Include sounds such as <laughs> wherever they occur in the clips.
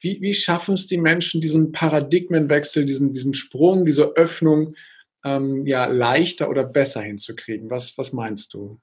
Wie, wie schaffen es die Menschen, diesen Paradigmenwechsel, diesen, diesen Sprung, diese Öffnung ähm, ja, leichter oder besser hinzukriegen? Was, was meinst du?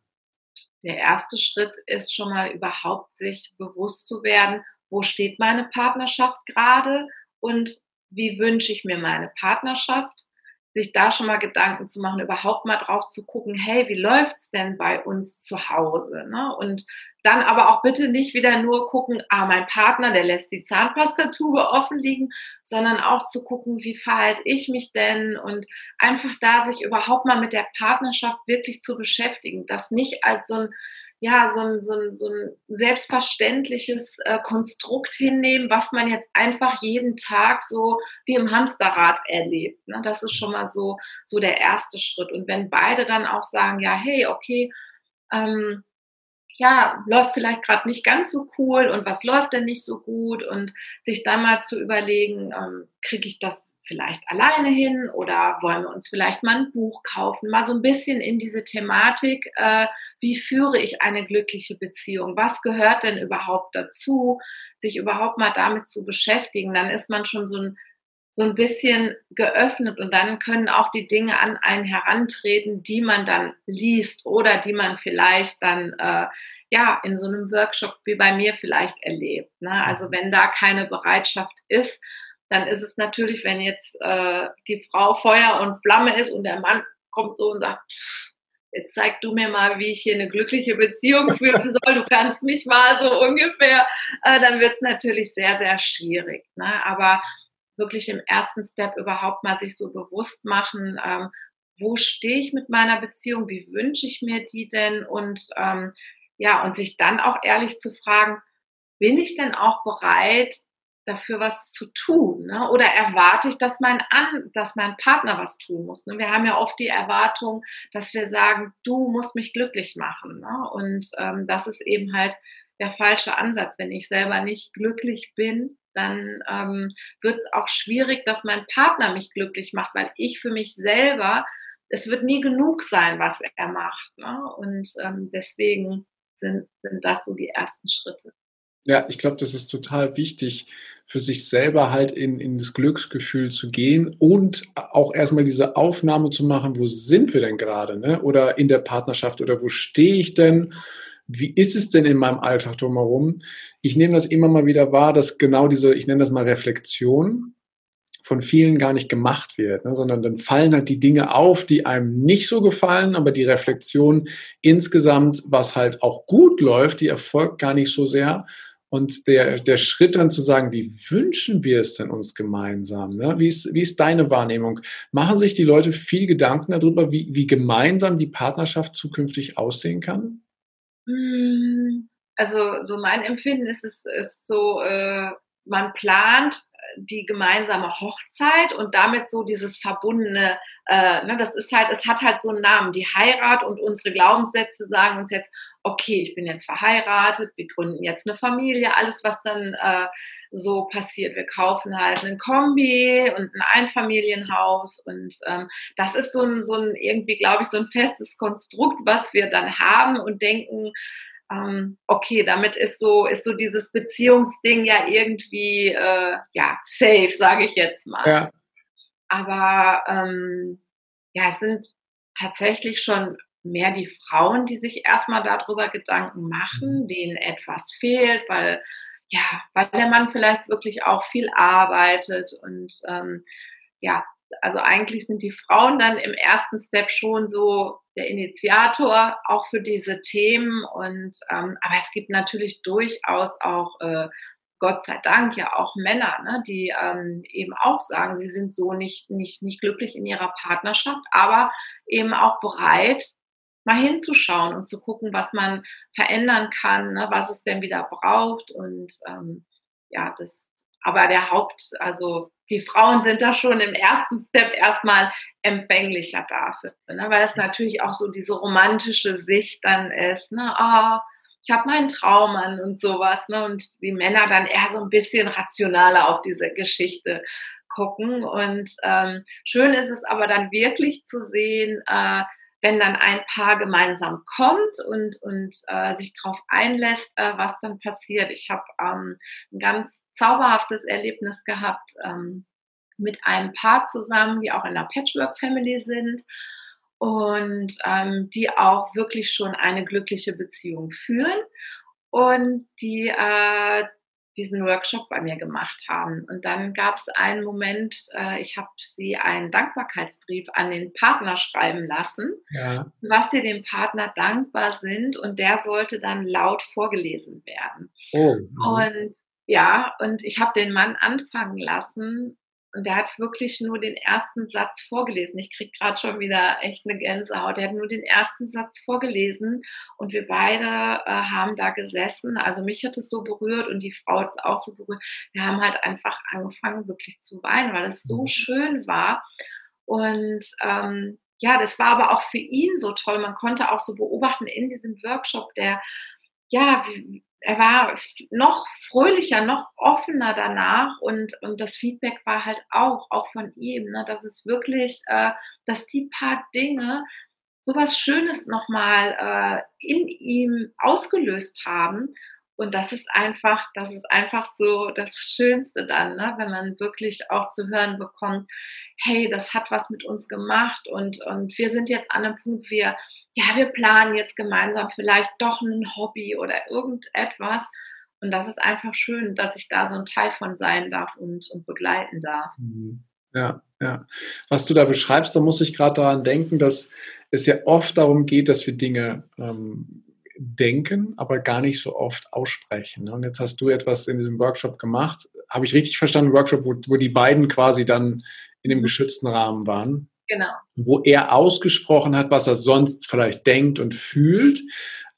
Der erste Schritt ist schon mal überhaupt sich bewusst zu werden, wo steht meine Partnerschaft gerade und wie wünsche ich mir meine Partnerschaft sich da schon mal Gedanken zu machen, überhaupt mal drauf zu gucken, hey, wie läuft's denn bei uns zu Hause? Ne? Und dann aber auch bitte nicht wieder nur gucken, ah, mein Partner, der lässt die Zahnpastatube offen liegen, sondern auch zu gucken, wie verhalte ich mich denn und einfach da sich überhaupt mal mit der Partnerschaft wirklich zu beschäftigen, das nicht als so ein ja, so ein, so ein, so ein selbstverständliches äh, Konstrukt hinnehmen, was man jetzt einfach jeden Tag so wie im Hamsterrad erlebt. Ne? Das ist schon mal so, so der erste Schritt. Und wenn beide dann auch sagen, ja, hey, okay, ähm, ja, läuft vielleicht gerade nicht ganz so cool und was läuft denn nicht so gut? Und sich dann mal zu überlegen, ähm, kriege ich das vielleicht alleine hin oder wollen wir uns vielleicht mal ein Buch kaufen, mal so ein bisschen in diese Thematik, äh, wie führe ich eine glückliche Beziehung, was gehört denn überhaupt dazu, sich überhaupt mal damit zu beschäftigen, dann ist man schon so ein so ein bisschen geöffnet und dann können auch die Dinge an einen herantreten, die man dann liest oder die man vielleicht dann äh, ja in so einem Workshop wie bei mir vielleicht erlebt. Ne? Also wenn da keine Bereitschaft ist, dann ist es natürlich, wenn jetzt äh, die Frau Feuer und Flamme ist und der Mann kommt so und sagt, jetzt zeig du mir mal, wie ich hier eine glückliche Beziehung führen soll, du kannst mich mal so ungefähr, äh, dann wird es natürlich sehr, sehr schwierig. Ne? Aber wirklich im ersten Step überhaupt mal sich so bewusst machen, ähm, wo stehe ich mit meiner Beziehung, wie wünsche ich mir die denn und ähm, ja, und sich dann auch ehrlich zu fragen, bin ich denn auch bereit, dafür was zu tun? Ne? Oder erwarte ich, dass mein, An dass mein Partner was tun muss? Ne? Wir haben ja oft die Erwartung, dass wir sagen, du musst mich glücklich machen. Ne? Und ähm, das ist eben halt der falsche Ansatz. Wenn ich selber nicht glücklich bin, dann ähm, wird es auch schwierig, dass mein Partner mich glücklich macht, weil ich für mich selber, es wird nie genug sein, was er macht. Ne? Und ähm, deswegen sind, sind das so die ersten Schritte. Ja, ich glaube, das ist total wichtig, für sich selber halt in, in das Glücksgefühl zu gehen und auch erstmal diese Aufnahme zu machen, wo sind wir denn gerade, ne? Oder in der Partnerschaft oder wo stehe ich denn? Wie ist es denn in meinem Alltag drumherum? Ich nehme das immer mal wieder wahr, dass genau diese, ich nenne das mal Reflexion, von vielen gar nicht gemacht wird, ne, sondern dann fallen halt die Dinge auf, die einem nicht so gefallen, aber die Reflexion insgesamt, was halt auch gut läuft, die erfolgt gar nicht so sehr. Und der, der Schritt dann zu sagen, wie wünschen wir es denn uns gemeinsam? Ne? Wie, ist, wie ist deine Wahrnehmung? Machen sich die Leute viel Gedanken darüber, wie, wie gemeinsam die Partnerschaft zukünftig aussehen kann? Hm, also so mein Empfinden ist es ist so, äh, man plant die gemeinsame Hochzeit und damit so dieses verbundene, äh, ne, das ist halt, es hat halt so einen Namen, die Heirat und unsere Glaubenssätze sagen uns jetzt, okay, ich bin jetzt verheiratet, wir gründen jetzt eine Familie, alles was dann äh, so passiert. Wir kaufen halt einen Kombi und ein Einfamilienhaus und ähm, das ist so ein, so ein irgendwie, glaube ich, so ein festes Konstrukt, was wir dann haben und denken, ähm, okay, damit ist so, ist so dieses Beziehungsding ja irgendwie, äh, ja, safe, sage ich jetzt mal. Ja. Aber ähm, ja, es sind tatsächlich schon mehr die Frauen, die sich erstmal darüber Gedanken machen, mhm. denen etwas fehlt, weil ja, weil der Mann vielleicht wirklich auch viel arbeitet und ähm, ja, also eigentlich sind die Frauen dann im ersten Step schon so der Initiator auch für diese Themen und ähm, aber es gibt natürlich durchaus auch äh, Gott sei Dank ja auch Männer, ne, die ähm, eben auch sagen, sie sind so nicht, nicht, nicht glücklich in ihrer Partnerschaft, aber eben auch bereit, mal hinzuschauen und zu gucken, was man verändern kann, ne, was es denn wieder braucht und ähm, ja, das, aber der Haupt, also die Frauen sind da schon im ersten Step erstmal empfänglicher dafür, ne? weil das natürlich auch so diese romantische Sicht dann ist, ne? Oh, ich habe meinen Traum an und sowas, ne? Und die Männer dann eher so ein bisschen rationaler auf diese Geschichte gucken. Und ähm, schön ist es aber dann wirklich zu sehen, äh, wenn dann ein Paar gemeinsam kommt und, und äh, sich darauf einlässt, äh, was dann passiert. Ich habe ähm, ein ganz zauberhaftes Erlebnis gehabt ähm, mit einem Paar zusammen, die auch in einer Patchwork-Family sind und ähm, die auch wirklich schon eine glückliche Beziehung führen und die äh, diesen Workshop bei mir gemacht haben. Und dann gab es einen Moment, äh, ich habe sie einen Dankbarkeitsbrief an den Partner schreiben lassen, ja. was sie dem Partner dankbar sind und der sollte dann laut vorgelesen werden. Oh, und ja, und ich habe den Mann anfangen lassen und der hat wirklich nur den ersten Satz vorgelesen. Ich krieg gerade schon wieder echt eine Gänsehaut. Der hat nur den ersten Satz vorgelesen und wir beide äh, haben da gesessen. Also mich hat es so berührt und die Frau hat es auch so berührt. Wir haben halt einfach angefangen wirklich zu weinen, weil es so mhm. schön war. Und ähm, ja, das war aber auch für ihn so toll. Man konnte auch so beobachten in diesem Workshop, der ja, wie, er war noch fröhlicher, noch offener danach und, und das Feedback war halt auch, auch von ihm, ne, dass es wirklich, äh, dass die paar Dinge sowas Schönes nochmal äh, in ihm ausgelöst haben. Und das ist einfach, das ist einfach so das Schönste dann, ne, wenn man wirklich auch zu hören bekommt, hey, das hat was mit uns gemacht und, und wir sind jetzt an einem Punkt, wir, ja, wir planen jetzt gemeinsam vielleicht doch ein Hobby oder irgendetwas. Und das ist einfach schön, dass ich da so ein Teil von sein darf und, und begleiten darf. Mhm. Ja, ja. Was du da beschreibst, da muss ich gerade daran denken, dass es ja oft darum geht, dass wir Dinge ähm, denken, aber gar nicht so oft aussprechen. Und jetzt hast du etwas in diesem Workshop gemacht. Habe ich richtig verstanden, Workshop, wo, wo die beiden quasi dann in dem geschützten Rahmen waren? Genau. Wo er ausgesprochen hat, was er sonst vielleicht denkt und fühlt,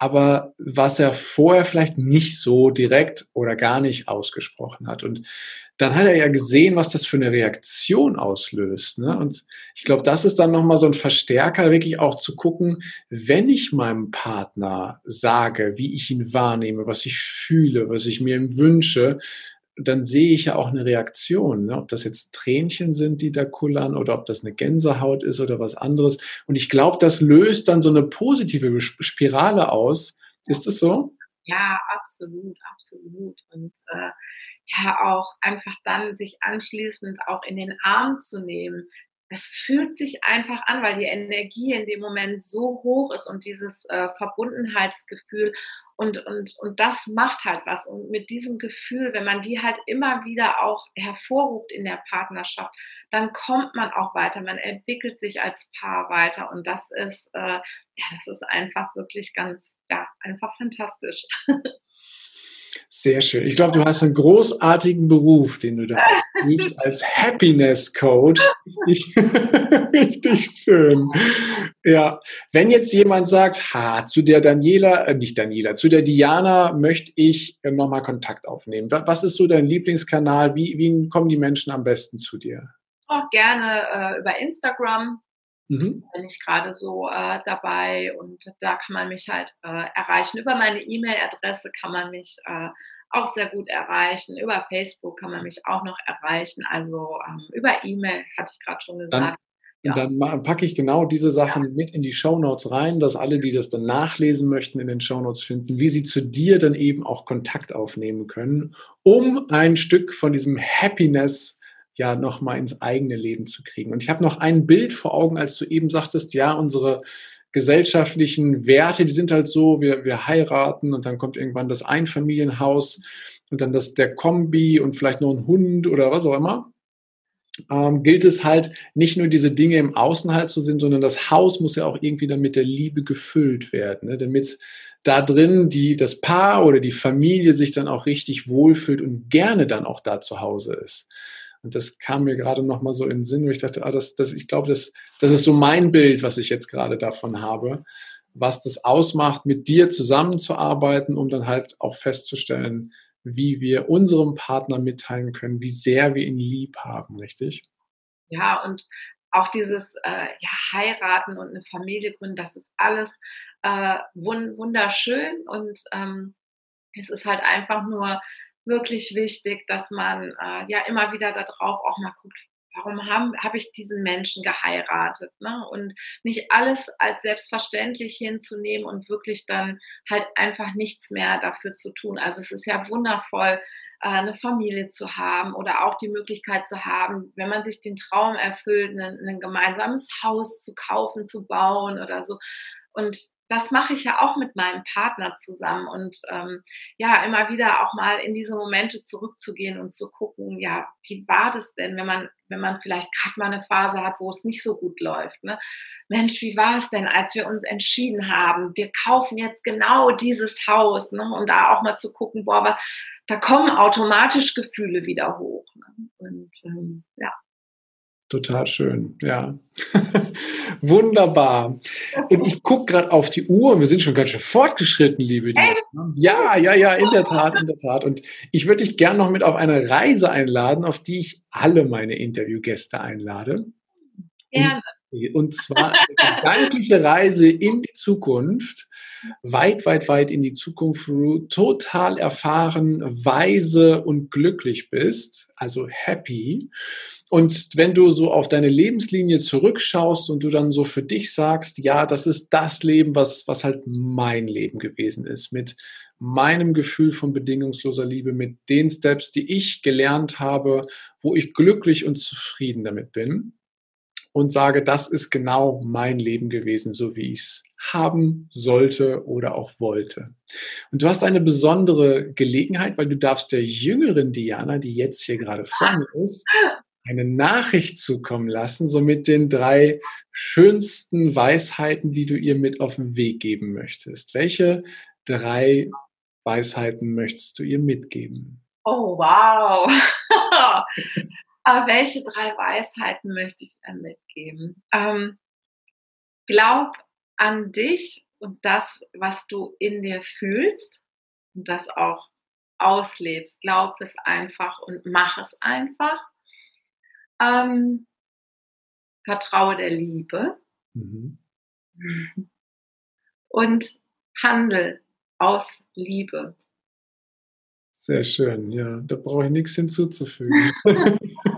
aber was er vorher vielleicht nicht so direkt oder gar nicht ausgesprochen hat. Und dann hat er ja gesehen, was das für eine Reaktion auslöst. Ne? Und ich glaube, das ist dann nochmal so ein Verstärker, wirklich auch zu gucken, wenn ich meinem Partner sage, wie ich ihn wahrnehme, was ich fühle, was ich mir wünsche, dann sehe ich ja auch eine Reaktion, ne? ob das jetzt Tränchen sind, die da kullern oder ob das eine Gänsehaut ist oder was anderes. Und ich glaube, das löst dann so eine positive Spirale aus. Ist es so? Ja, absolut, absolut. Und äh, ja, auch einfach dann sich anschließend auch in den Arm zu nehmen, es fühlt sich einfach an, weil die Energie in dem Moment so hoch ist und dieses äh, Verbundenheitsgefühl und, und, und das macht halt was. Und mit diesem Gefühl, wenn man die halt immer wieder auch hervorruft in der Partnerschaft, dann kommt man auch weiter, man entwickelt sich als Paar weiter und das ist, äh, ja, das ist einfach wirklich ganz, ja, einfach fantastisch. <laughs> Sehr schön. Ich glaube, du hast einen großartigen Beruf, den du da <laughs> übst als Happiness Coach. <laughs> Richtig, schön. Ja, wenn jetzt jemand sagt, ha, zu der Daniela, äh, nicht Daniela, zu der Diana möchte ich äh, nochmal Kontakt aufnehmen. Was ist so dein Lieblingskanal? Wie, wie kommen die Menschen am besten zu dir? Auch gerne äh, über Instagram. Mhm. Bin ich gerade so äh, dabei und da kann man mich halt äh, erreichen. Über meine E-Mail-Adresse kann man mich äh, auch sehr gut erreichen. Über Facebook kann man mich auch noch erreichen. Also ähm, über E-Mail hatte ich gerade schon gesagt. Dann ja. dann packe ich genau diese Sachen ja. mit in die Show Notes rein, dass alle, die das dann nachlesen möchten, in den Show Notes finden, wie sie zu dir dann eben auch Kontakt aufnehmen können, um ein Stück von diesem Happiness ja nochmal ins eigene Leben zu kriegen. Und ich habe noch ein Bild vor Augen, als du eben sagtest, ja, unsere gesellschaftlichen Werte, die sind halt so, wir, wir heiraten und dann kommt irgendwann das Einfamilienhaus und dann das der Kombi und vielleicht noch ein Hund oder was auch immer. Ähm, gilt es halt nicht nur diese Dinge im Außen halt zu sehen, sondern das Haus muss ja auch irgendwie dann mit der Liebe gefüllt werden, ne? damit da drin die, das Paar oder die Familie sich dann auch richtig wohlfühlt und gerne dann auch da zu Hause ist. Und das kam mir gerade noch mal so in den Sinn, wo ich dachte, ah, das, das, ich glaube, das, das ist so mein Bild, was ich jetzt gerade davon habe, was das ausmacht, mit dir zusammenzuarbeiten, um dann halt auch festzustellen, wie wir unserem Partner mitteilen können, wie sehr wir ihn lieb haben, richtig? Ja, und auch dieses äh, ja, heiraten und eine Familie gründen, das ist alles äh, wunderschön und ähm, es ist halt einfach nur wirklich wichtig, dass man äh, ja immer wieder darauf auch mal guckt, warum habe hab ich diesen Menschen geheiratet? Ne? Und nicht alles als selbstverständlich hinzunehmen und wirklich dann halt einfach nichts mehr dafür zu tun. Also es ist ja wundervoll, äh, eine Familie zu haben oder auch die Möglichkeit zu haben, wenn man sich den Traum erfüllt, ein, ein gemeinsames Haus zu kaufen, zu bauen oder so. Und das mache ich ja auch mit meinem Partner zusammen und ähm, ja, immer wieder auch mal in diese Momente zurückzugehen und zu gucken, ja, wie war das denn, wenn man, wenn man vielleicht gerade mal eine Phase hat, wo es nicht so gut läuft. Ne? Mensch, wie war es denn, als wir uns entschieden haben, wir kaufen jetzt genau dieses Haus ne? und da auch mal zu gucken, boah, aber da kommen automatisch Gefühle wieder hoch. Ne? Und ähm, ja. Total schön, ja. <laughs> Wunderbar. Und ich gucke gerade auf die Uhr und wir sind schon ganz schön fortgeschritten, liebe Diana. Ja, ja, ja, in der Tat, in der Tat. Und ich würde dich gerne noch mit auf eine Reise einladen, auf die ich alle meine Interviewgäste einlade. Gerne. Und zwar eine gedankliche Reise in die Zukunft, weit, weit, weit in die Zukunft, wo du total erfahren, weise und glücklich bist, also happy. Und wenn du so auf deine Lebenslinie zurückschaust und du dann so für dich sagst, ja, das ist das Leben, was, was halt mein Leben gewesen ist, mit meinem Gefühl von bedingungsloser Liebe, mit den Steps, die ich gelernt habe, wo ich glücklich und zufrieden damit bin und sage, das ist genau mein Leben gewesen, so wie ich es haben sollte oder auch wollte. Und du hast eine besondere Gelegenheit, weil du darfst der jüngeren Diana, die jetzt hier gerade vor mir ist, eine Nachricht zukommen lassen, so mit den drei schönsten Weisheiten, die du ihr mit auf den Weg geben möchtest. Welche drei Weisheiten möchtest du ihr mitgeben? Oh, wow. <laughs> Aber welche drei Weisheiten möchte ich mitgeben? Ähm, glaub an dich und das, was du in dir fühlst und das auch auslebst. Glaub es einfach und mach es einfach. Ähm, vertraue der Liebe mhm. und handel aus Liebe. Sehr schön, ja. Da brauche ich nichts hinzuzufügen. <laughs>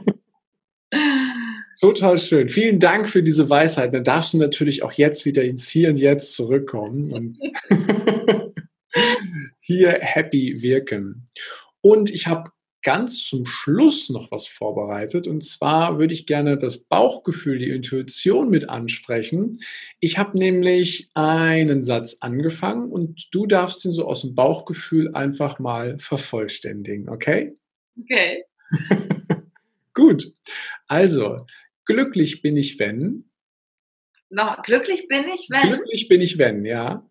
Total schön. Vielen Dank für diese Weisheit. Dann darfst du natürlich auch jetzt wieder ins Hier und Jetzt zurückkommen und <laughs> hier happy wirken. Und ich habe ganz zum Schluss noch was vorbereitet. Und zwar würde ich gerne das Bauchgefühl, die Intuition mit ansprechen. Ich habe nämlich einen Satz angefangen und du darfst ihn so aus dem Bauchgefühl einfach mal vervollständigen, okay? Okay. <laughs> Gut. Also, glücklich bin ich, wenn. No, glücklich bin ich, wenn. Glücklich bin ich, wenn, ja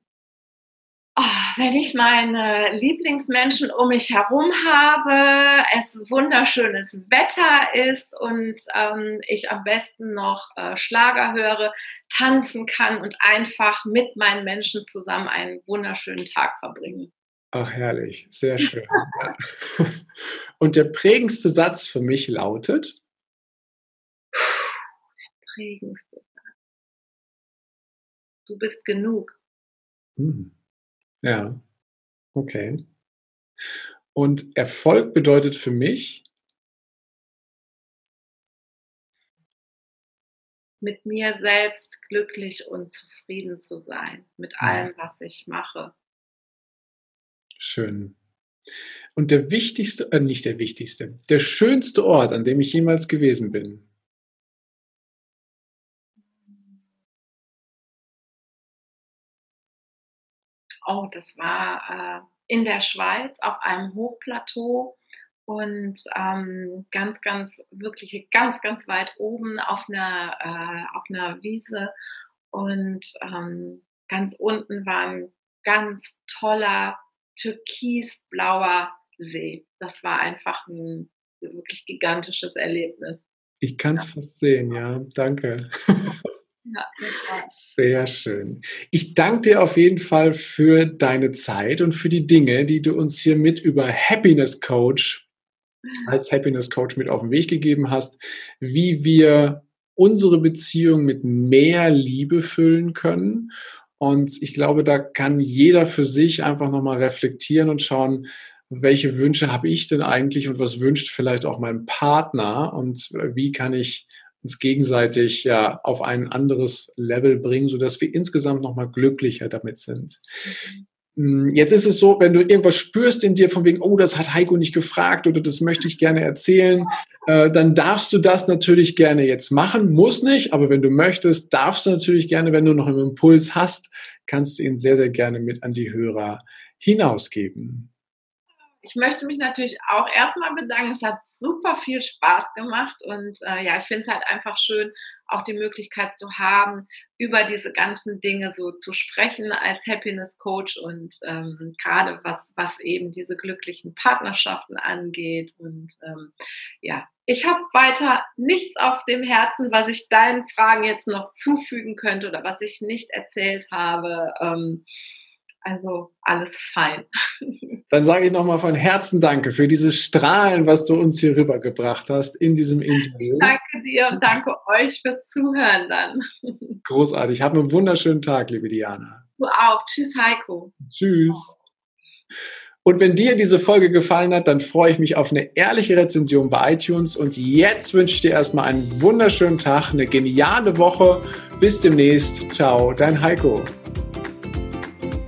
oh, wenn ich meine Lieblingsmenschen um mich herum habe, es wunderschönes Wetter ist und ähm, ich am besten noch äh, Schlager höre, tanzen kann und einfach mit meinen Menschen zusammen einen wunderschönen Tag verbringe. Ach, herrlich, sehr schön. ja. <laughs> Und der prägendste Satz für mich lautet? Prägendste. Du bist genug. Hm. Ja, okay. Und Erfolg bedeutet für mich, mit mir selbst glücklich und zufrieden zu sein, mit allem, was ich mache. Schön. Und der wichtigste, äh, nicht der wichtigste, der schönste Ort, an dem ich jemals gewesen bin. Oh, das war äh, in der Schweiz auf einem Hochplateau und ähm, ganz, ganz, wirklich ganz, ganz weit oben auf einer, äh, auf einer Wiese und ähm, ganz unten war ein ganz toller türkisblauer See. Das war einfach ein wirklich gigantisches Erlebnis. Ich kann es fast sehen, ja. Danke. <laughs> Ja, Sehr schön. Ich danke dir auf jeden Fall für deine Zeit und für die Dinge, die du uns hier mit über Happiness Coach als Happiness Coach mit auf den Weg gegeben hast, wie wir unsere Beziehung mit mehr Liebe füllen können. Und ich glaube, da kann jeder für sich einfach nochmal reflektieren und schauen, welche Wünsche habe ich denn eigentlich und was wünscht vielleicht auch mein Partner und wie kann ich uns gegenseitig ja auf ein anderes Level bringen, sodass wir insgesamt nochmal glücklicher damit sind. Hm, jetzt ist es so, wenn du irgendwas spürst in dir von wegen, oh, das hat Heiko nicht gefragt oder das möchte ich gerne erzählen, äh, dann darfst du das natürlich gerne jetzt machen. Muss nicht, aber wenn du möchtest, darfst du natürlich gerne, wenn du noch einen Impuls hast, kannst du ihn sehr, sehr gerne mit an die Hörer hinausgeben. Ich möchte mich natürlich auch erstmal bedanken. Es hat super viel Spaß gemacht und äh, ja, ich finde es halt einfach schön, auch die Möglichkeit zu haben, über diese ganzen Dinge so zu sprechen als Happiness Coach und ähm, gerade was, was eben diese glücklichen Partnerschaften angeht. Und ähm, ja, ich habe weiter nichts auf dem Herzen, was ich deinen Fragen jetzt noch zufügen könnte oder was ich nicht erzählt habe. Ähm, also alles fein. <laughs> Dann sage ich nochmal von Herzen Danke für dieses Strahlen, was du uns hier rübergebracht hast in diesem Interview. Danke dir und danke euch fürs Zuhören dann. <laughs> Großartig. Hab einen wunderschönen Tag, liebe Diana. Du auch. Tschüss, Heiko. Tschüss. Und wenn dir diese Folge gefallen hat, dann freue ich mich auf eine ehrliche Rezension bei iTunes. Und jetzt wünsche ich dir erstmal einen wunderschönen Tag, eine geniale Woche. Bis demnächst. Ciao, dein Heiko.